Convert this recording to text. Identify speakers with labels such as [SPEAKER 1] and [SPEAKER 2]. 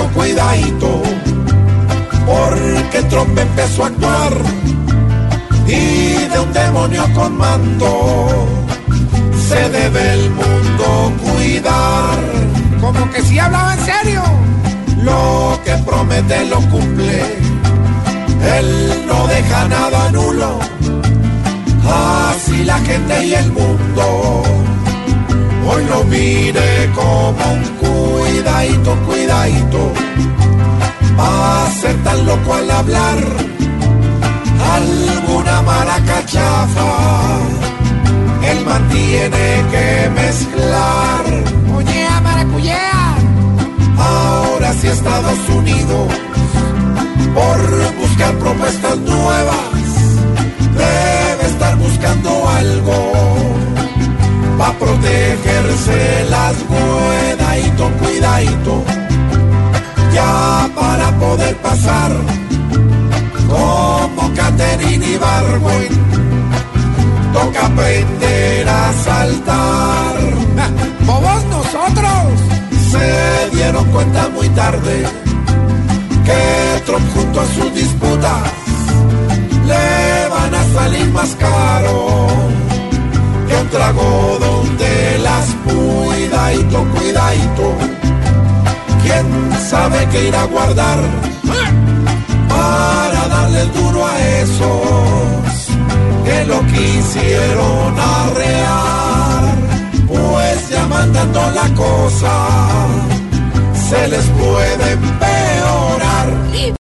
[SPEAKER 1] con cuidadito, porque Trump empezó a actuar y de un demonio con mando se debe el mundo cuidar.
[SPEAKER 2] Como que si hablaba en serio.
[SPEAKER 1] Lo que promete lo cumple, él no deja nada nulo. Así la gente y el mundo hoy lo mire como un cuidadito, cuidadito. Va a ser tan loco al hablar alguna maraca chafa. Él mantiene que mezclar.
[SPEAKER 2] Oye, maracuyea.
[SPEAKER 1] Ahora sí Estados Unidos, por buscar propuestas nuevas, debe estar buscando algo para protegerse las cuidadito, cuidadito, ya para poder pasar como Caterina y Barwin, toca aprender a saltar.
[SPEAKER 2] ¡Bobos nosotros!
[SPEAKER 1] Se dieron cuenta muy tarde que Trump junto a sus disputas le van a salir más caro que un trago donde las cuidadito, cuidadito. ¿Quién sabe qué irá a guardar para darle el duro a esos que lo quisieron arrear? Pues ya mandando la cosa, se les puede empezar